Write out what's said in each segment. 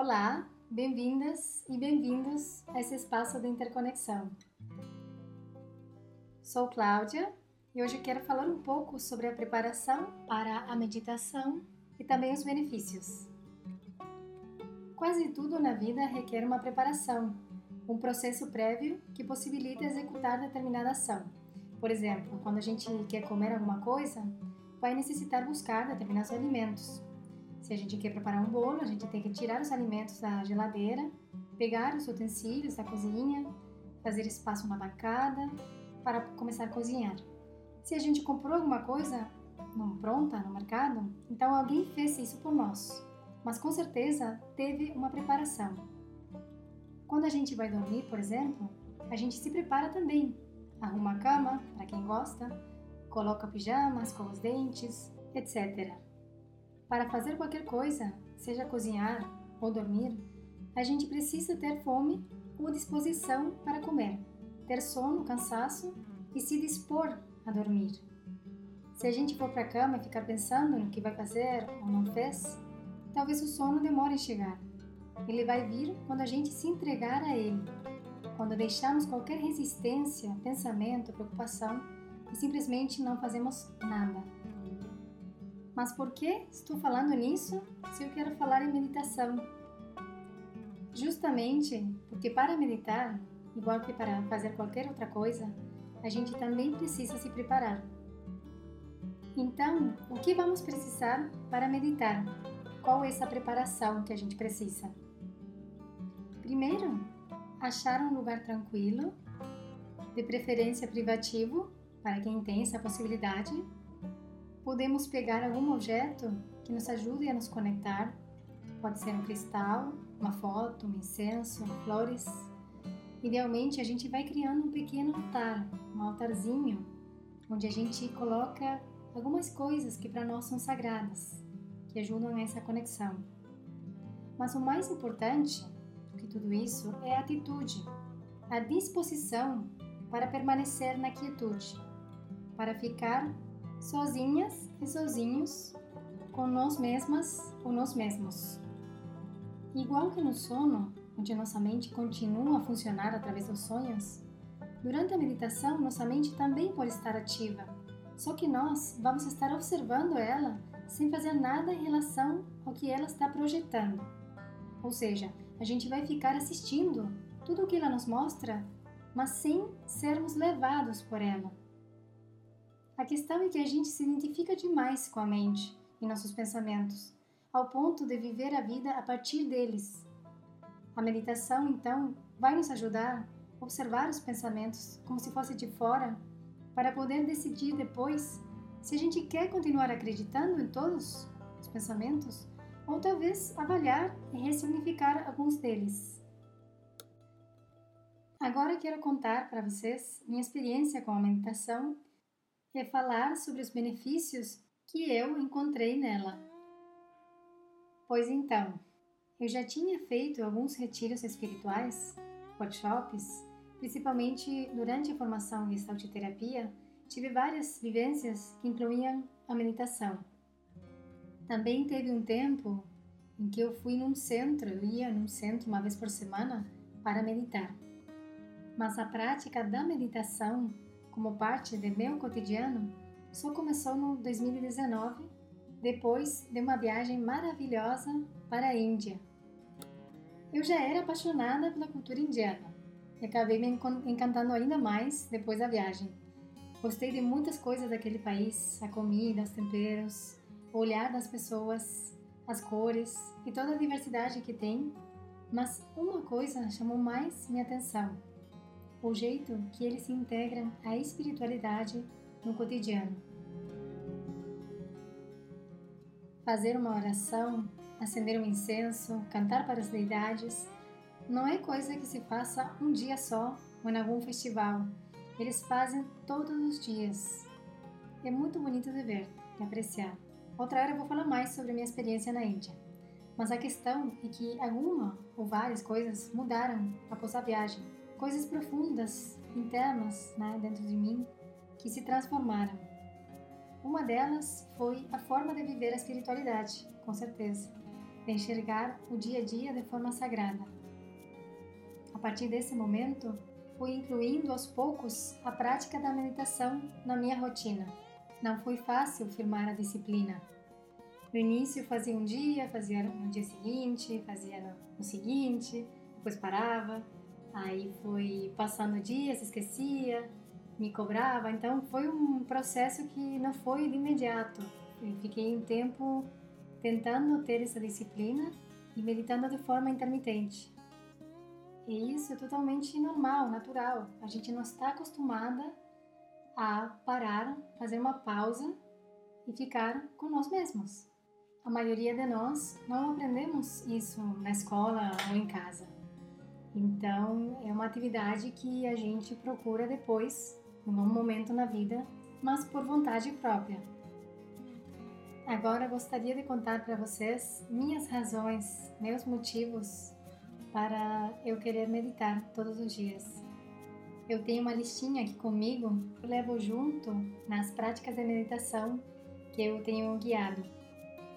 Olá, bem-vindas e bem-vindos a esse espaço de interconexão. Sou Cláudia e hoje quero falar um pouco sobre a preparação para a meditação e também os benefícios. Quase tudo na vida requer uma preparação, um processo prévio que possibilita executar determinada ação. Por exemplo, quando a gente quer comer alguma coisa, vai necessitar buscar determinados alimentos. Se a gente quer preparar um bolo, a gente tem que tirar os alimentos da geladeira, pegar os utensílios da cozinha, fazer espaço na bancada para começar a cozinhar. Se a gente comprou alguma coisa não pronta no mercado, então alguém fez isso por nós, mas com certeza teve uma preparação. Quando a gente vai dormir, por exemplo, a gente se prepara também. Arruma a cama, para quem gosta, coloca pijama, escova os dentes, etc. Para fazer qualquer coisa, seja cozinhar ou dormir, a gente precisa ter fome ou disposição para comer, ter sono, cansaço e se dispor a dormir. Se a gente for para a cama e ficar pensando no que vai fazer ou não fez, talvez o sono demore em chegar. Ele vai vir quando a gente se entregar a ele, quando deixamos qualquer resistência, pensamento, preocupação e simplesmente não fazemos nada. Mas por que estou falando nisso se eu quero falar em meditação? Justamente porque para meditar, igual que para fazer qualquer outra coisa, a gente também precisa se preparar. Então, o que vamos precisar para meditar? Qual é essa preparação que a gente precisa? Primeiro, achar um lugar tranquilo, de preferência privativo, para quem tem essa possibilidade. Podemos pegar algum objeto que nos ajude a nos conectar. Pode ser um cristal, uma foto, um incenso, flores. Idealmente, a gente vai criando um pequeno altar, um altarzinho, onde a gente coloca algumas coisas que para nós são sagradas, que ajudam nessa conexão. Mas o mais importante que tudo isso é a atitude, a disposição para permanecer na quietude, para ficar sozinhas e sozinhos com nós mesmas ou nós mesmos. Igual que no sono, onde nossa mente continua a funcionar através dos sonhos, durante a meditação nossa mente também pode estar ativa, só que nós vamos estar observando ela sem fazer nada em relação ao que ela está projetando. Ou seja, a gente vai ficar assistindo tudo o que ela nos mostra, mas sem sermos levados por ela. A questão é que a gente se identifica demais com a mente e nossos pensamentos, ao ponto de viver a vida a partir deles. A meditação, então, vai nos ajudar a observar os pensamentos como se fosse de fora, para poder decidir depois se a gente quer continuar acreditando em todos os pensamentos ou talvez avaliar e ressignificar alguns deles. Agora quero contar para vocês minha experiência com a meditação e falar sobre os benefícios que eu encontrei nela. Pois então, eu já tinha feito alguns retiros espirituais, workshops, principalmente durante a formação em Gestalt Terapia, tive várias vivências que incluíam a meditação. Também teve um tempo em que eu fui num centro, eu ia num centro uma vez por semana para meditar. Mas a prática da meditação, como parte do meu cotidiano, só começou no 2019, depois de uma viagem maravilhosa para a Índia. Eu já era apaixonada pela cultura indiana e acabei me encantando ainda mais depois da viagem. Gostei de muitas coisas daquele país, a comida, os temperos, o olhar das pessoas, as cores e toda a diversidade que tem, mas uma coisa chamou mais minha atenção: o jeito que eles se integram à espiritualidade no cotidiano. Fazer uma oração, acender um incenso, cantar para as deidades, não é coisa que se faça um dia só ou em algum festival. Eles fazem todos os dias. É muito bonito de ver e apreciar. Outra hora eu vou falar mais sobre minha experiência na Índia. Mas a questão é que alguma ou várias coisas mudaram após a viagem. Coisas profundas, internas, né, dentro de mim, que se transformaram. Uma delas foi a forma de viver a espiritualidade, com certeza. de enxergar o dia a dia de forma sagrada. A partir desse momento, fui incluindo aos poucos a prática da meditação na minha rotina. Não foi fácil firmar a disciplina. No início fazia um dia, fazia no dia seguinte, fazia no, seguinte, depois parava, aí foi passando dias, esquecia, me cobrava, então foi um processo que não foi de imediato. Eu fiquei um tempo tentando ter essa disciplina e meditando de forma intermitente. E isso é totalmente normal, natural. A gente não está acostumada a parar, fazer uma pausa e ficar com nós mesmos. A maioria de nós não aprendemos isso na escola ou em casa. Então, é uma atividade que a gente procura depois, em um momento na vida, mas por vontade própria. Agora gostaria de contar para vocês minhas razões, meus motivos para eu querer meditar todos os dias. Eu tenho uma listinha aqui comigo que eu levo junto nas práticas de meditação que eu tenho guiado,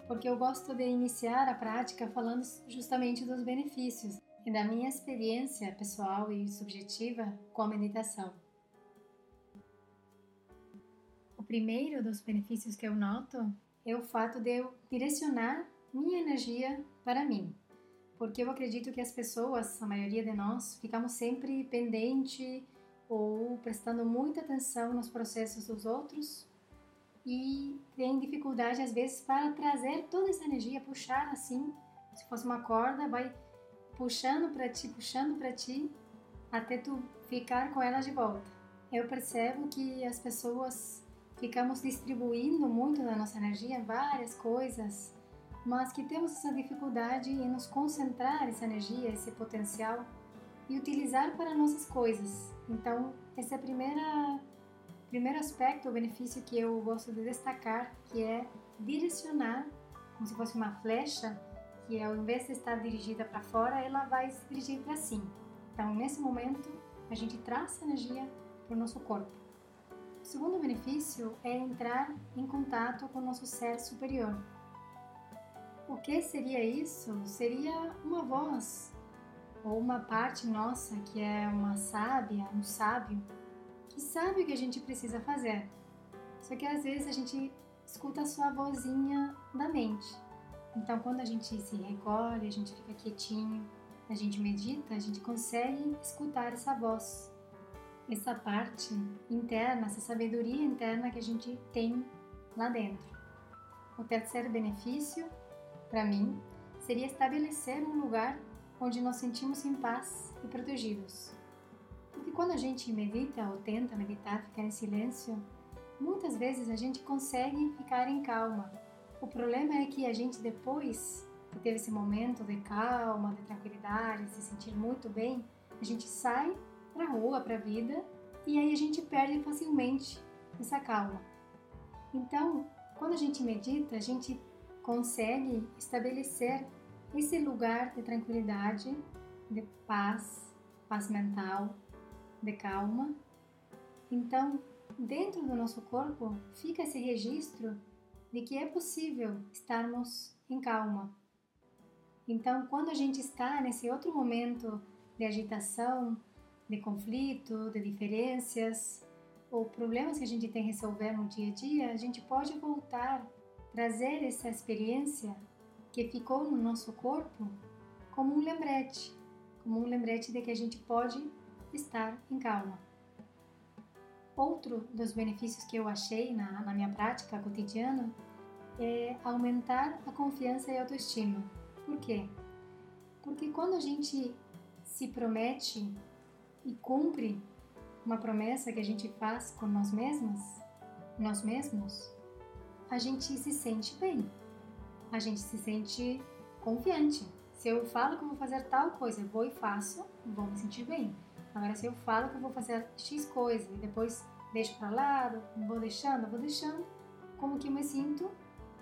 porque eu gosto de iniciar a prática falando justamente dos benefícios e da minha experiência pessoal e subjetiva com a meditação. O primeiro dos benefícios que eu noto é o fato de eu direcionar minha energia para mim. Porque eu acredito que as pessoas, a maioria de nós, ficamos sempre pendente ou prestando muita atenção nos processos dos outros e tem dificuldade às vezes para trazer toda essa energia, puxar assim, se fosse uma corda, vai puxando para ti, puxando para ti, até tu ficar com ela de volta. Eu percebo que as pessoas ficamos distribuindo muito da nossa energia várias coisas, mas que temos essa dificuldade em nos concentrar essa energia, esse potencial e utilizar para nossas coisas. Então, esse é o primeiro aspecto, o benefício que eu gosto de destacar, que é direcionar, como se fosse uma flecha, que ao invés de estar dirigida para fora, ela vai se dirigir para cima. Então, nesse momento, a gente traz energia para o nosso corpo. O segundo benefício é entrar em contato com o nosso ser superior. O que seria isso? Seria uma voz ou uma parte nossa que é uma sábia, um sábio, que sabe o que a gente precisa fazer. Só que às vezes a gente escuta a sua vozinha da mente. Então, quando a gente se recolhe, a gente fica quietinho, a gente medita, a gente consegue escutar essa voz essa parte interna, essa sabedoria interna que a gente tem lá dentro. O terceiro benefício, para mim, seria estabelecer um lugar onde nós sentimos em paz e protegidos. Porque quando a gente medita ou tenta meditar, ficar em silêncio, muitas vezes a gente consegue ficar em calma. O problema é que a gente depois que teve esse momento de calma, de tranquilidade, de se sentir muito bem, a gente sai para rua, para a vida, e aí a gente perde facilmente essa calma. Então, quando a gente medita, a gente consegue estabelecer esse lugar de tranquilidade, de paz, paz mental, de calma. Então, dentro do nosso corpo fica esse registro de que é possível estarmos em calma. Então, quando a gente está nesse outro momento de agitação, de conflito, de diferenças ou problemas que a gente tem que resolver no dia a dia, a gente pode voltar, trazer essa experiência que ficou no nosso corpo como um lembrete, como um lembrete de que a gente pode estar em calma. Outro dos benefícios que eu achei na, na minha prática cotidiana é aumentar a confiança e a autoestima. Por quê? Porque quando a gente se promete e cumpre uma promessa que a gente faz com nós mesmos, nós mesmos, a gente se sente bem, a gente se sente confiante. Se eu falo que vou fazer tal coisa, vou e faço, vou me sentir bem. Agora, se eu falo que eu vou fazer X coisa e depois deixo para lado, vou deixando, vou deixando, como que eu me sinto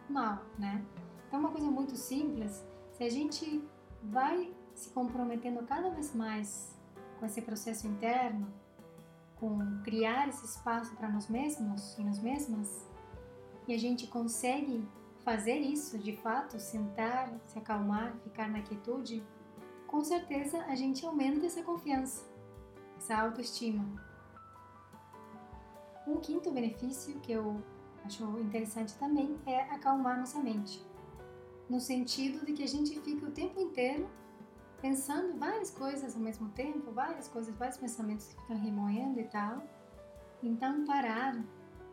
mal, né? Então, uma coisa muito simples, se a gente vai se comprometendo cada vez mais com esse processo interno, com criar esse espaço para nós mesmos e nós mesmas, e a gente consegue fazer isso de fato, sentar, se acalmar, ficar na quietude, com certeza a gente aumenta essa confiança, essa autoestima. Um quinto benefício que eu acho interessante também é acalmar nossa mente, no sentido de que a gente fica o tempo inteiro pensando várias coisas ao mesmo tempo, várias coisas, vários pensamentos que ficam remoendo e tal. Então parar,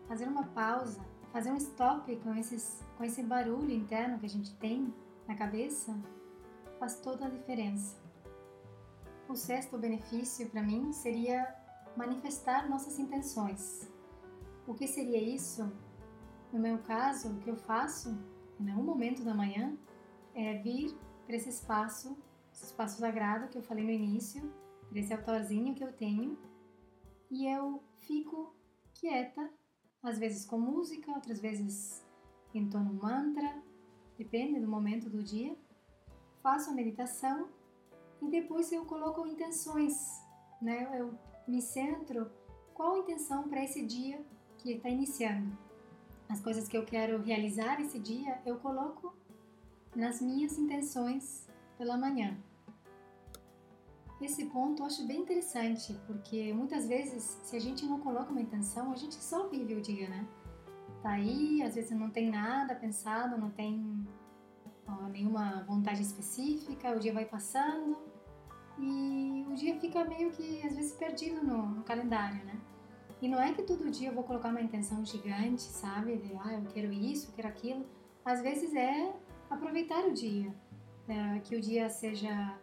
fazer uma pausa, fazer um stop com, esses, com esse barulho interno que a gente tem na cabeça, faz toda a diferença. O sexto benefício para mim seria manifestar nossas intenções. O que seria isso? No meu caso, o que eu faço, em algum momento da manhã, é vir para esse espaço esse espaço sagrado que eu falei no início, esse altarzinho que eu tenho, e eu fico quieta, às vezes com música, outras vezes entono um mantra, depende do momento do dia. Faço a meditação e depois eu coloco intenções, né? Eu me centro qual a intenção para esse dia que está iniciando. As coisas que eu quero realizar esse dia, eu coloco nas minhas intenções pela manhã. Esse ponto eu acho bem interessante, porque muitas vezes, se a gente não coloca uma intenção, a gente só vive o dia, né? Tá aí, às vezes não tem nada pensado, não tem ó, nenhuma vontade específica, o dia vai passando e o dia fica meio que, às vezes, perdido no, no calendário, né? E não é que todo dia eu vou colocar uma intenção gigante, sabe? De, ah, eu quero isso, eu quero aquilo. Às vezes é aproveitar o dia, é, que o dia seja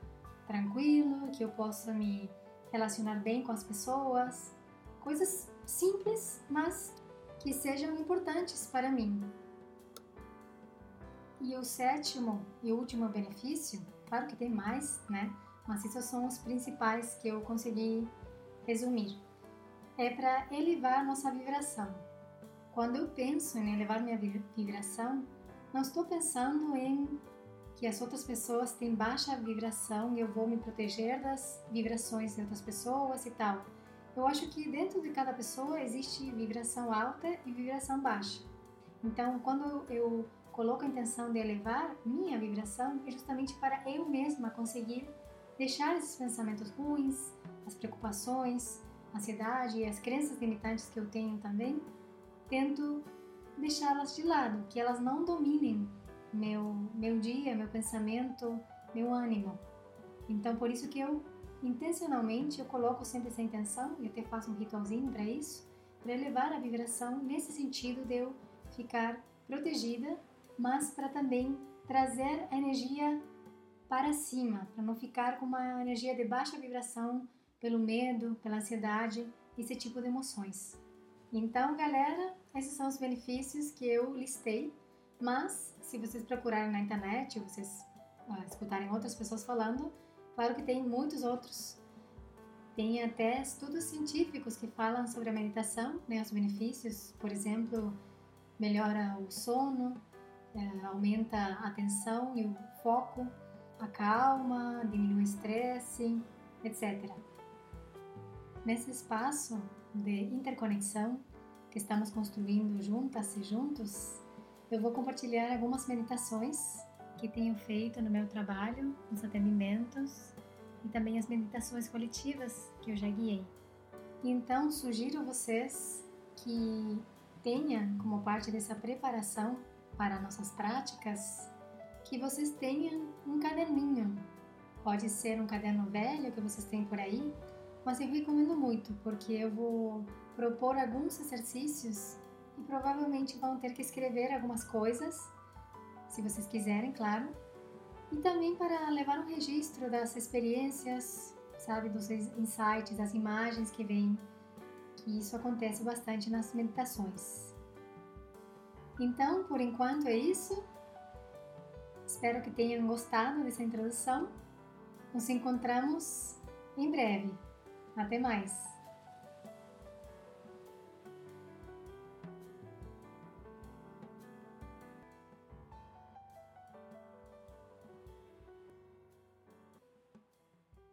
tranquilo, que eu possa me relacionar bem com as pessoas, coisas simples, mas que sejam importantes para mim. E o sétimo e último benefício, claro que tem mais, né? Mas esses são os principais que eu consegui resumir. É para elevar nossa vibração. Quando eu penso em elevar minha vibração, não estou pensando em que as outras pessoas têm baixa vibração e eu vou me proteger das vibrações de outras pessoas e tal. Eu acho que dentro de cada pessoa existe vibração alta e vibração baixa. Então, quando eu coloco a intenção de elevar minha vibração, é justamente para eu mesma conseguir deixar esses pensamentos ruins, as preocupações, a ansiedade e as crenças limitantes que eu tenho também, tento deixá-las de lado, que elas não dominem meu, meu dia, meu pensamento, meu ânimo. Então, por isso que eu, intencionalmente, eu coloco sempre essa intenção, e até faço um ritualzinho para isso, para elevar a vibração nesse sentido de eu ficar protegida, mas para também trazer a energia para cima, para não ficar com uma energia de baixa vibração pelo medo, pela ansiedade, esse tipo de emoções. Então, galera, esses são os benefícios que eu listei mas, se vocês procurarem na internet, vocês uh, escutarem outras pessoas falando, claro que tem muitos outros. Tem até estudos científicos que falam sobre a meditação, né, os benefícios, por exemplo, melhora o sono, uh, aumenta a atenção e o foco, acalma, diminui o estresse, etc. Nesse espaço de interconexão que estamos construindo juntas e juntos, eu vou compartilhar algumas meditações que tenho feito no meu trabalho, nos atendimentos e também as meditações coletivas que eu já guiei. Então, sugiro a vocês que tenham como parte dessa preparação para nossas práticas que vocês tenham um caderninho. Pode ser um caderno velho que vocês têm por aí, mas eu recomendo muito porque eu vou propor alguns exercícios e provavelmente vão ter que escrever algumas coisas, se vocês quiserem, claro, e também para levar um registro das experiências, sabe, dos insights, das imagens que vêm, que isso acontece bastante nas meditações. Então, por enquanto é isso. Espero que tenham gostado dessa introdução. Nos encontramos em breve. Até mais!